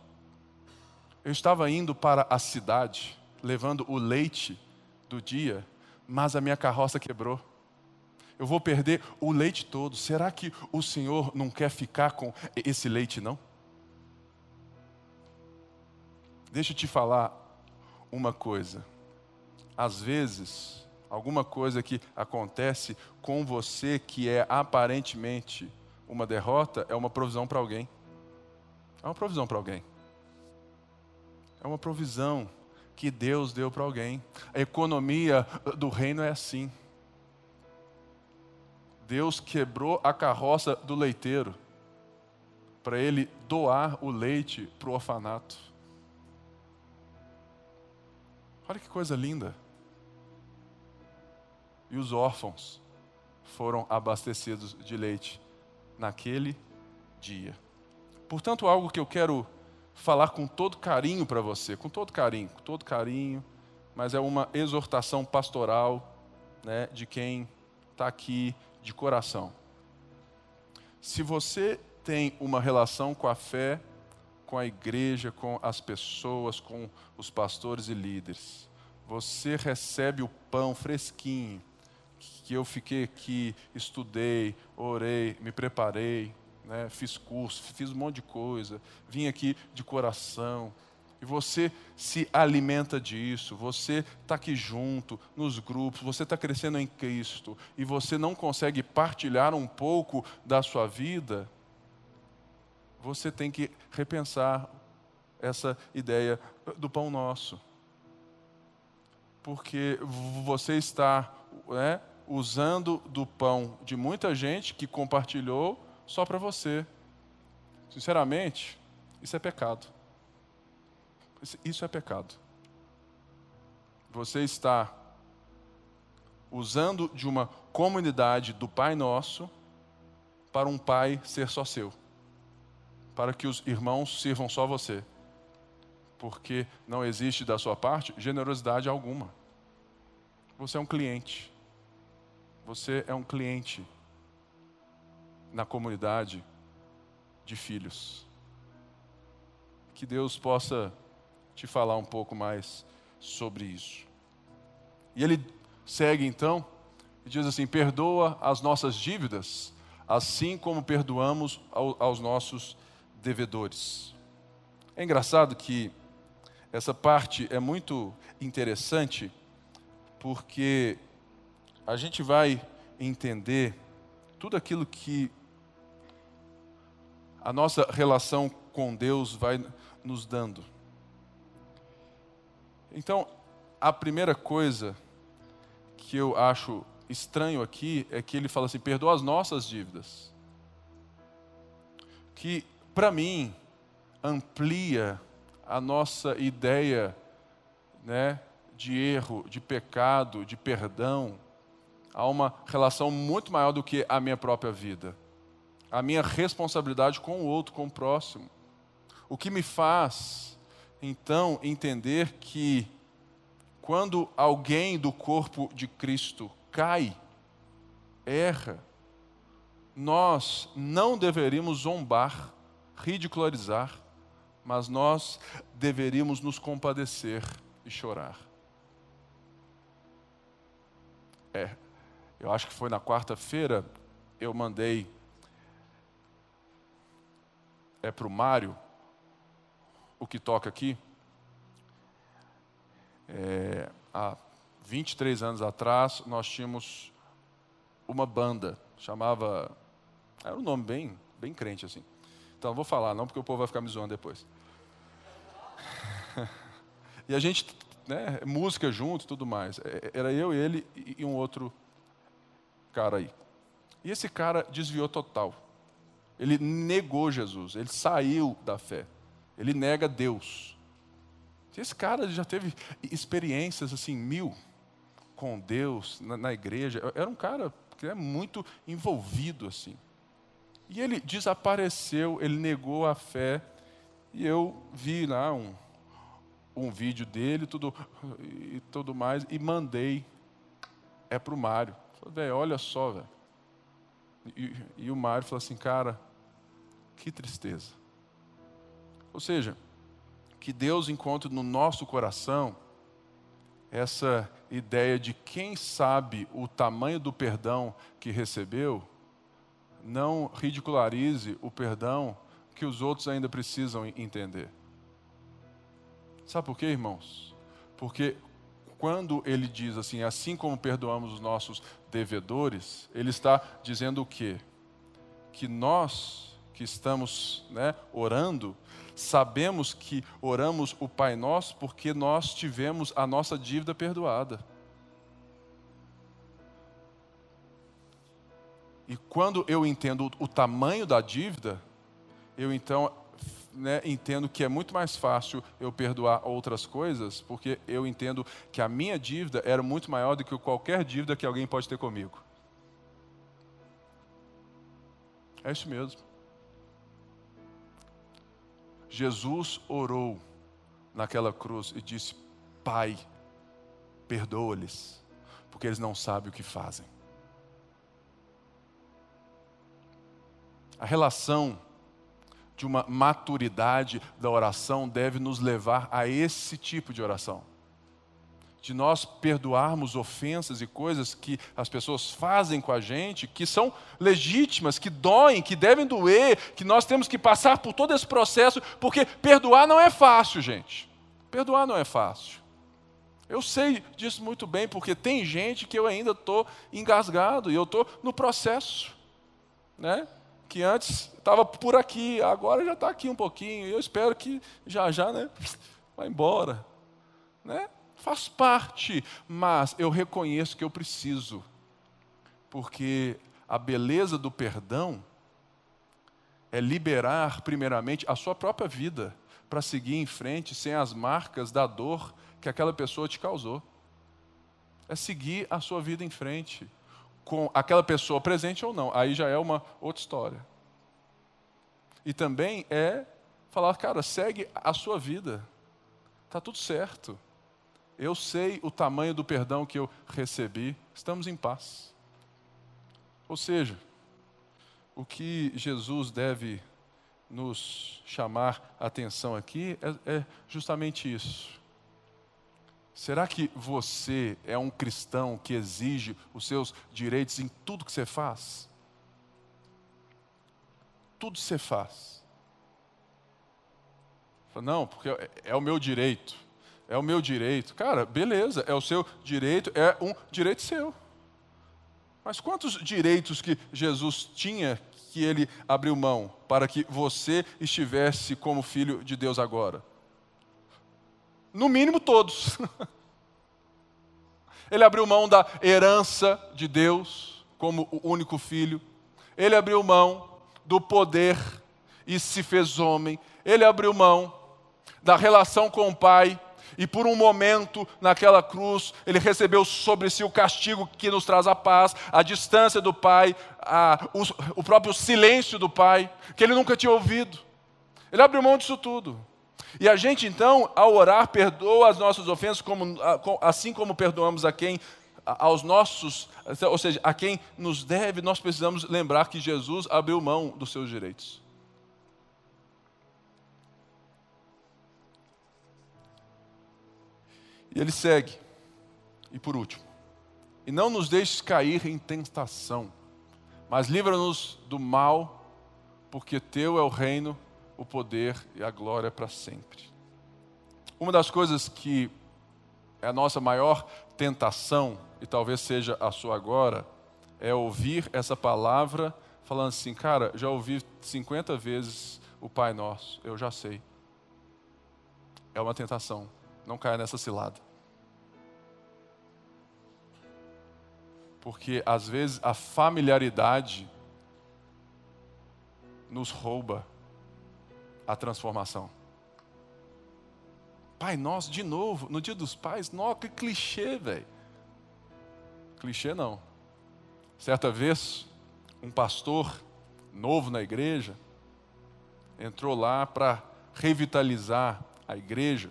eu estava indo para a cidade, levando o leite do dia, mas a minha carroça quebrou. Eu vou perder o leite todo. Será que o Senhor não quer ficar com esse leite, não? Deixa eu te falar uma coisa. Às vezes, alguma coisa que acontece com você que é aparentemente uma derrota é uma provisão para alguém. É uma provisão para alguém. É uma provisão que Deus deu para alguém. A economia do reino é assim. Deus quebrou a carroça do leiteiro para ele doar o leite para o orfanato. Olha que coisa linda. E os órfãos foram abastecidos de leite naquele dia. Portanto, algo que eu quero falar com todo carinho para você, com todo carinho, com todo carinho, mas é uma exortação pastoral né, de quem está aqui de coração. Se você tem uma relação com a fé, com a igreja, com as pessoas, com os pastores e líderes. Você recebe o pão fresquinho, que eu fiquei aqui, estudei, orei, me preparei, né, fiz curso, fiz um monte de coisa, vim aqui de coração. E você se alimenta disso, você está aqui junto, nos grupos, você está crescendo em Cristo, e você não consegue partilhar um pouco da sua vida, você tem que repensar essa ideia do pão nosso. Porque você está é, usando do pão de muita gente que compartilhou só para você. Sinceramente, isso é pecado. Isso é pecado. Você está usando de uma comunidade do Pai Nosso para um Pai ser só seu para que os irmãos sirvam só você. Porque não existe da sua parte generosidade alguma. Você é um cliente. Você é um cliente na comunidade de filhos. Que Deus possa te falar um pouco mais sobre isso. E ele segue então e diz assim: perdoa as nossas dívidas, assim como perdoamos aos nossos devedores. É engraçado que essa parte é muito interessante, porque a gente vai entender tudo aquilo que a nossa relação com Deus vai nos dando. Então, a primeira coisa que eu acho estranho aqui é que ele fala assim: perdoa as nossas dívidas. Que para mim, amplia a nossa ideia né, de erro, de pecado, de perdão, a uma relação muito maior do que a minha própria vida. A minha responsabilidade com o outro, com o próximo. O que me faz, então, entender que quando alguém do corpo de Cristo cai, erra, nós não deveríamos zombar ridicularizar, mas nós deveríamos nos compadecer e chorar. É, eu acho que foi na quarta-feira, eu mandei é para o Mário, o que toca aqui. É, há 23 anos atrás, nós tínhamos uma banda, chamava. Era um nome bem, bem crente assim. Então vou falar, não, porque o povo vai ficar me zoando depois. e a gente, né, música junto tudo mais. É, era eu, ele e um outro cara aí. E esse cara desviou total. Ele negou Jesus, ele saiu da fé. Ele nega Deus. Esse cara já teve experiências assim, mil com Deus na, na igreja. Era um cara que é muito envolvido assim. E ele desapareceu, ele negou a fé. E eu vi lá um, um vídeo dele tudo, e tudo mais e mandei é para o Mário. Falei, olha só, velho. E, e o Mário falou assim, cara, que tristeza. Ou seja, que Deus encontre no nosso coração essa ideia de quem sabe o tamanho do perdão que recebeu, não ridicularize o perdão que os outros ainda precisam entender. Sabe por quê, irmãos? Porque quando ele diz assim, assim como perdoamos os nossos devedores, ele está dizendo o quê? Que nós que estamos né, orando, sabemos que oramos o Pai Nosso porque nós tivemos a nossa dívida perdoada. E quando eu entendo o tamanho da dívida, eu então né, entendo que é muito mais fácil eu perdoar outras coisas, porque eu entendo que a minha dívida era muito maior do que qualquer dívida que alguém pode ter comigo. É isso mesmo. Jesus orou naquela cruz e disse: Pai, perdoa-lhes, porque eles não sabem o que fazem. A relação de uma maturidade da oração deve nos levar a esse tipo de oração de nós perdoarmos ofensas e coisas que as pessoas fazem com a gente, que são legítimas, que doem, que devem doer, que nós temos que passar por todo esse processo, porque perdoar não é fácil, gente. Perdoar não é fácil. Eu sei disso muito bem, porque tem gente que eu ainda estou engasgado e eu estou no processo, né? Que antes estava por aqui, agora já está aqui um pouquinho. E eu espero que já já, né? Vai embora, né? faz parte, mas eu reconheço que eu preciso, porque a beleza do perdão é liberar, primeiramente, a sua própria vida para seguir em frente sem as marcas da dor que aquela pessoa te causou. É seguir a sua vida em frente, com aquela pessoa presente ou não, aí já é uma outra história. E também é falar, cara, segue a sua vida, está tudo certo. Eu sei o tamanho do perdão que eu recebi, estamos em paz. Ou seja, o que Jesus deve nos chamar a atenção aqui é, é justamente isso. Será que você é um cristão que exige os seus direitos em tudo que você faz? Tudo que você faz. Não, porque é, é o meu direito é o meu direito. Cara, beleza, é o seu direito, é um direito seu. Mas quantos direitos que Jesus tinha que ele abriu mão para que você estivesse como filho de Deus agora? No mínimo todos. Ele abriu mão da herança de Deus como o único filho. Ele abriu mão do poder e se fez homem. Ele abriu mão da relação com o Pai e por um momento naquela cruz, ele recebeu sobre si o castigo que nos traz a paz, a distância do Pai, a, o, o próprio silêncio do Pai, que ele nunca tinha ouvido. Ele abriu mão disso tudo. E a gente então, ao orar, perdoa as nossas ofensas, como, assim como perdoamos a quem aos nossos, ou seja, a quem nos deve, nós precisamos lembrar que Jesus abriu mão dos seus direitos. E ele segue. E por último, e não nos deixes cair em tentação, mas livra-nos do mal, porque teu é o reino, o poder e a glória para sempre. Uma das coisas que é a nossa maior tentação, e talvez seja a sua agora, é ouvir essa palavra falando assim, cara, já ouvi 50 vezes o Pai Nosso, eu já sei. É uma tentação, não caia nessa cilada. Porque às vezes a familiaridade nos rouba a transformação. Pai nosso, de novo, no dia dos pais, nossa, que clichê, velho. Clichê não. Certa vez, um pastor novo na igreja entrou lá para revitalizar a igreja.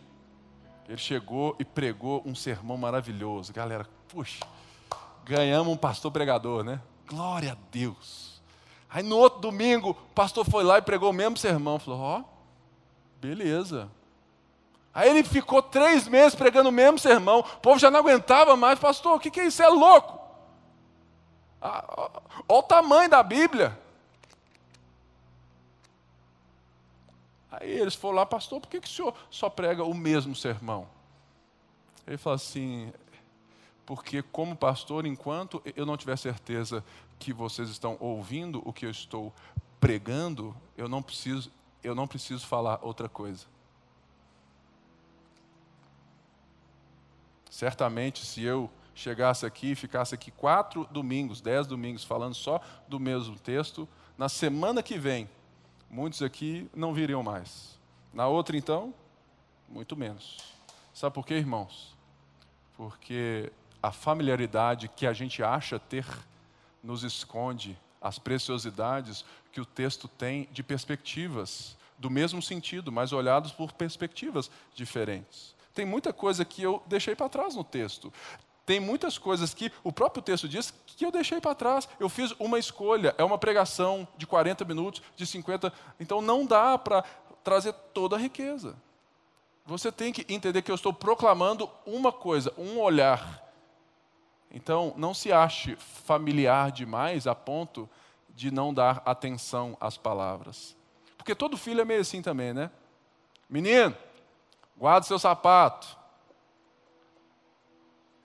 Ele chegou e pregou um sermão maravilhoso. Galera, puxa, ganhamos um pastor pregador, né? Glória a Deus. Aí no outro domingo, o pastor foi lá e pregou o mesmo sermão. Falou: Ó, oh, beleza, Aí ele ficou três meses pregando o mesmo sermão. O povo já não aguentava mais. Pastor, o que, que é isso? É louco. Ah, olha o tamanho da Bíblia. Aí eles foram lá, pastor, por que, que o senhor só prega o mesmo sermão? Ele falou assim: porque, como pastor, enquanto eu não tiver certeza que vocês estão ouvindo o que eu estou pregando, eu não preciso, eu não preciso falar outra coisa. Certamente, se eu chegasse aqui e ficasse aqui quatro domingos, dez domingos, falando só do mesmo texto, na semana que vem, muitos aqui não viriam mais. Na outra, então, muito menos. Sabe por quê, irmãos? Porque a familiaridade que a gente acha ter nos esconde as preciosidades que o texto tem de perspectivas do mesmo sentido, mas olhados por perspectivas diferentes. Tem muita coisa que eu deixei para trás no texto. Tem muitas coisas que o próprio texto diz que eu deixei para trás. Eu fiz uma escolha, é uma pregação de 40 minutos, de 50. Então não dá para trazer toda a riqueza. Você tem que entender que eu estou proclamando uma coisa, um olhar. Então não se ache familiar demais a ponto de não dar atenção às palavras. Porque todo filho é meio assim também, né? Menino, Guarda seu sapato.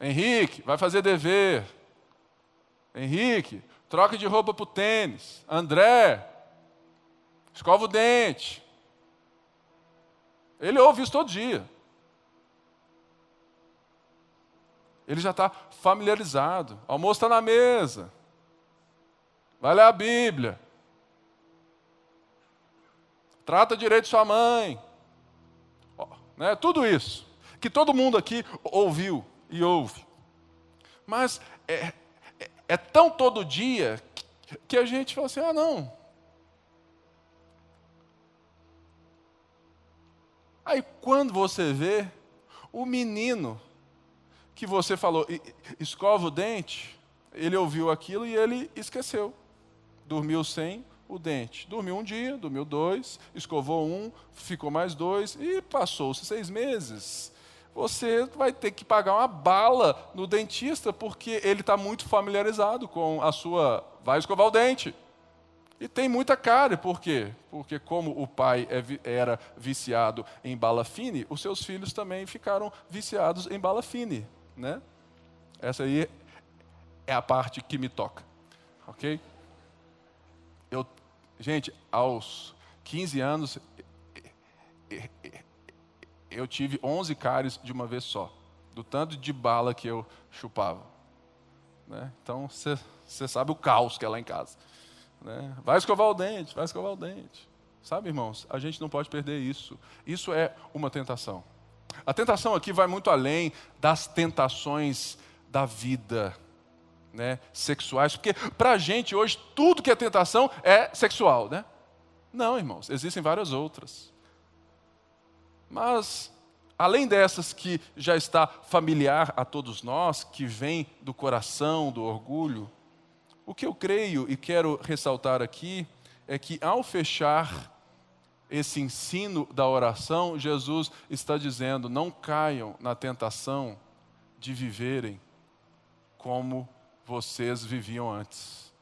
Henrique, vai fazer dever. Henrique, troca de roupa para o tênis. André, escova o dente. Ele ouve isso todo dia. Ele já está familiarizado. O almoço está na mesa. Vai ler a Bíblia. Trata direito sua mãe. Né? Tudo isso, que todo mundo aqui ouviu e ouve. Mas é, é, é tão todo dia que a gente fala assim: ah, não. Aí quando você vê o menino que você falou, escova o dente, ele ouviu aquilo e ele esqueceu. Dormiu sem o dente. Dormiu um dia, dormiu dois, escovou um, ficou mais dois e passou-se seis meses. Você vai ter que pagar uma bala no dentista porque ele está muito familiarizado com a sua. Vai escovar o dente. E tem muita cara, por quê? Porque, como o pai é era viciado em bala fine, os seus filhos também ficaram viciados em bala fine. Né? Essa aí é a parte que me toca. Ok? Eu, gente, aos 15 anos, eu tive 11 cáries de uma vez só, do tanto de bala que eu chupava. Né? Então, você sabe o caos que é lá em casa. Né? Vai escovar o dente, vai escovar o dente. Sabe, irmãos, a gente não pode perder isso. Isso é uma tentação. A tentação aqui vai muito além das tentações da vida né, sexuais, porque para a gente hoje tudo que é tentação é sexual, né? Não, irmãos, existem várias outras. Mas, além dessas que já está familiar a todos nós, que vem do coração, do orgulho, o que eu creio e quero ressaltar aqui é que ao fechar esse ensino da oração, Jesus está dizendo: não caiam na tentação de viverem como vocês viviam antes.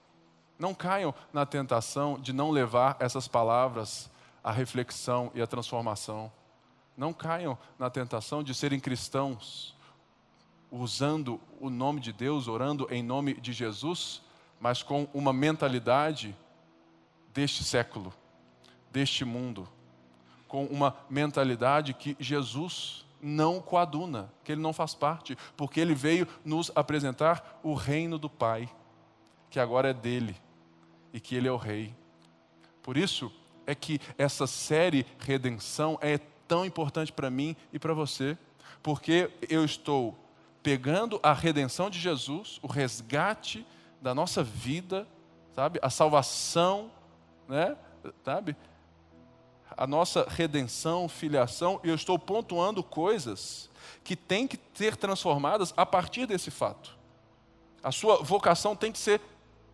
Não caiam na tentação de não levar essas palavras à reflexão e à transformação. Não caiam na tentação de serem cristãos, usando o nome de Deus, orando em nome de Jesus, mas com uma mentalidade deste século, deste mundo, com uma mentalidade que Jesus não coaduna, que ele não faz parte, porque ele veio nos apresentar o reino do Pai, que agora é dele e que ele é o rei. Por isso é que essa série Redenção é tão importante para mim e para você, porque eu estou pegando a redenção de Jesus, o resgate da nossa vida, sabe? A salvação, né? Sabe? A nossa redenção, filiação, e eu estou pontuando coisas que têm que ser transformadas a partir desse fato. A sua vocação tem que ser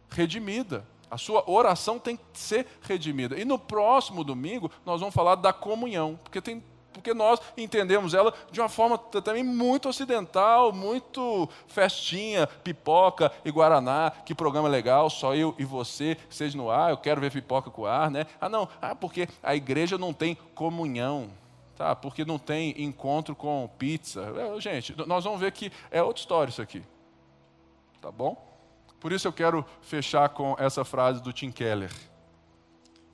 redimida. A sua oração tem que ser redimida. E no próximo domingo nós vamos falar da comunhão, porque tem porque nós entendemos ela de uma forma também muito ocidental, muito festinha, pipoca e guaraná, que programa legal, só eu e você, seja no ar, eu quero ver pipoca com ar, né? Ah, não, ah, porque a igreja não tem comunhão, tá? Porque não tem encontro com pizza. É, gente, nós vamos ver que é outra história isso aqui, tá bom? Por isso eu quero fechar com essa frase do Tim Keller,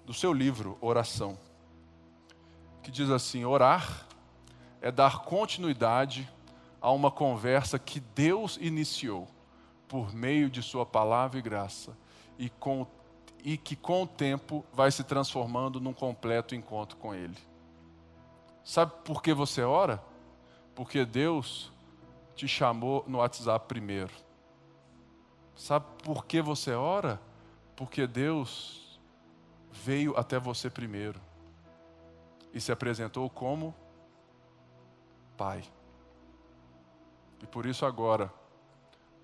do seu livro Oração que diz assim: orar é dar continuidade a uma conversa que Deus iniciou por meio de Sua palavra e graça, e, com, e que com o tempo vai se transformando num completo encontro com Ele. Sabe por que você ora? Porque Deus te chamou no WhatsApp primeiro. Sabe por que você ora? Porque Deus veio até você primeiro e se apresentou como Pai. E por isso agora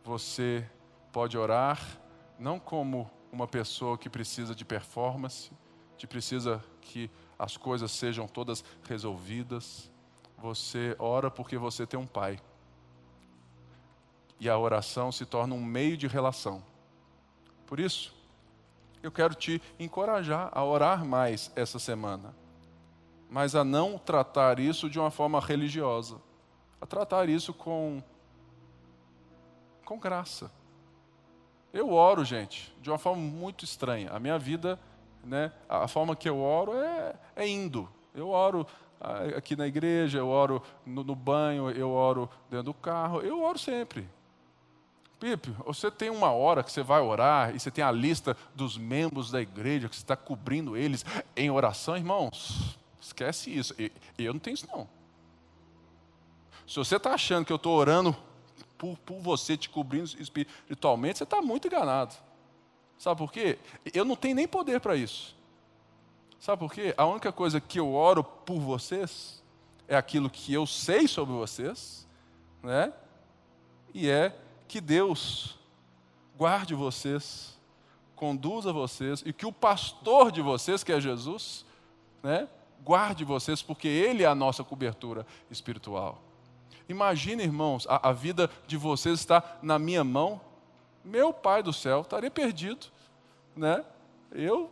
você pode orar não como uma pessoa que precisa de performance, que precisa que as coisas sejam todas resolvidas. Você ora porque você tem um pai. E a oração se torna um meio de relação. Por isso, eu quero te encorajar a orar mais essa semana mas a não tratar isso de uma forma religiosa, a tratar isso com, com graça. Eu oro, gente, de uma forma muito estranha. A minha vida, né, a forma que eu oro é, é indo. Eu oro ah, aqui na igreja, eu oro no, no banho, eu oro dentro do carro, eu oro sempre. Pipe, você tem uma hora que você vai orar e você tem a lista dos membros da igreja que você está cobrindo eles em oração, irmãos. Esquece isso. Eu não tenho isso, não. Se você está achando que eu estou orando por, por você, te cobrindo espiritualmente, você está muito enganado. Sabe por quê? Eu não tenho nem poder para isso. Sabe por quê? A única coisa que eu oro por vocês é aquilo que eu sei sobre vocês, né? E é que Deus guarde vocês, conduza vocês e que o pastor de vocês, que é Jesus, né? Guarde vocês, porque Ele é a nossa cobertura espiritual. Imagine, irmãos, a, a vida de vocês está na minha mão. Meu Pai do céu, estaria perdido. Né? Eu,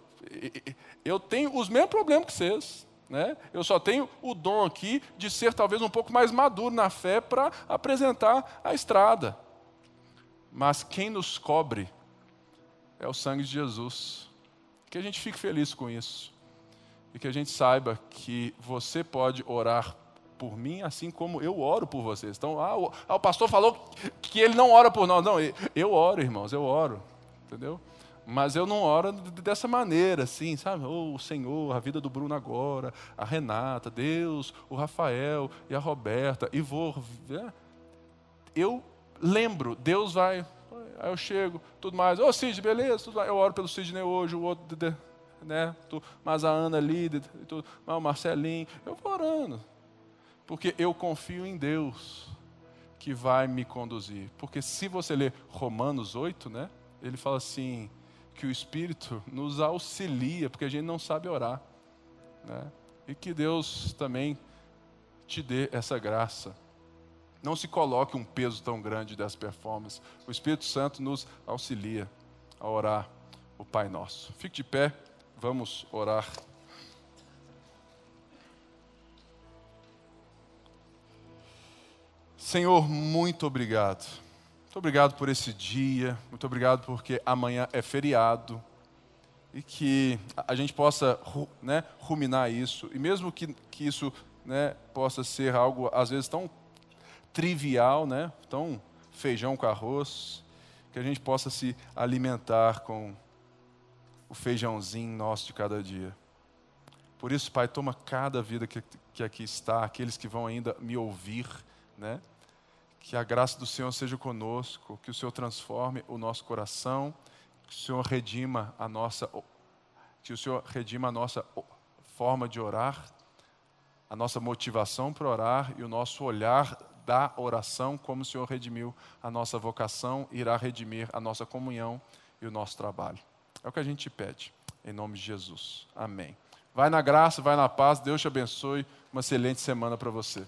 eu tenho os mesmos problemas que vocês. Né? Eu só tenho o dom aqui de ser talvez um pouco mais maduro na fé para apresentar a estrada. Mas quem nos cobre é o sangue de Jesus. Que a gente fique feliz com isso e que a gente saiba que você pode orar por mim, assim como eu oro por vocês. Então, ah, o, ah, o pastor falou que ele não ora por nós. Não, eu oro, irmãos, eu oro, entendeu? Mas eu não oro dessa maneira, assim, sabe? Oh, o Senhor, a vida do Bruno agora, a Renata, Deus, o Rafael e a Roberta, e vou. Eu lembro, Deus vai. Aí eu chego, tudo mais. Ô, oh, Cid, beleza? Eu oro pelo Sidney hoje, o outro né? Mas a Ana líder, tu, mas o Marcelinho, eu vou orando. Porque eu confio em Deus que vai me conduzir. Porque se você ler Romanos 8, né? Ele fala assim, que o Espírito nos auxilia, porque a gente não sabe orar. Né? E que Deus também te dê essa graça. Não se coloque um peso tão grande das performances. O Espírito Santo nos auxilia a orar o Pai Nosso. Fique de pé, vamos orar. Senhor, muito obrigado. Muito obrigado por esse dia, muito obrigado porque amanhã é feriado e que a gente possa né, ruminar isso, e mesmo que, que isso né, possa ser algo às vezes tão trivial, né, tão feijão com arroz, que a gente possa se alimentar com o feijãozinho nosso de cada dia. Por isso, Pai, toma cada vida que, que aqui está, aqueles que vão ainda me ouvir, né? Que a graça do Senhor seja conosco, que o Senhor transforme o nosso coração, que o Senhor redima a nossa que o Senhor redima a nossa forma de orar, a nossa motivação para orar e o nosso olhar da oração, como o Senhor redimiu a nossa vocação, irá redimir a nossa comunhão e o nosso trabalho. É o que a gente pede, em nome de Jesus. Amém. Vai na graça, vai na paz, Deus te abençoe. Uma excelente semana para você.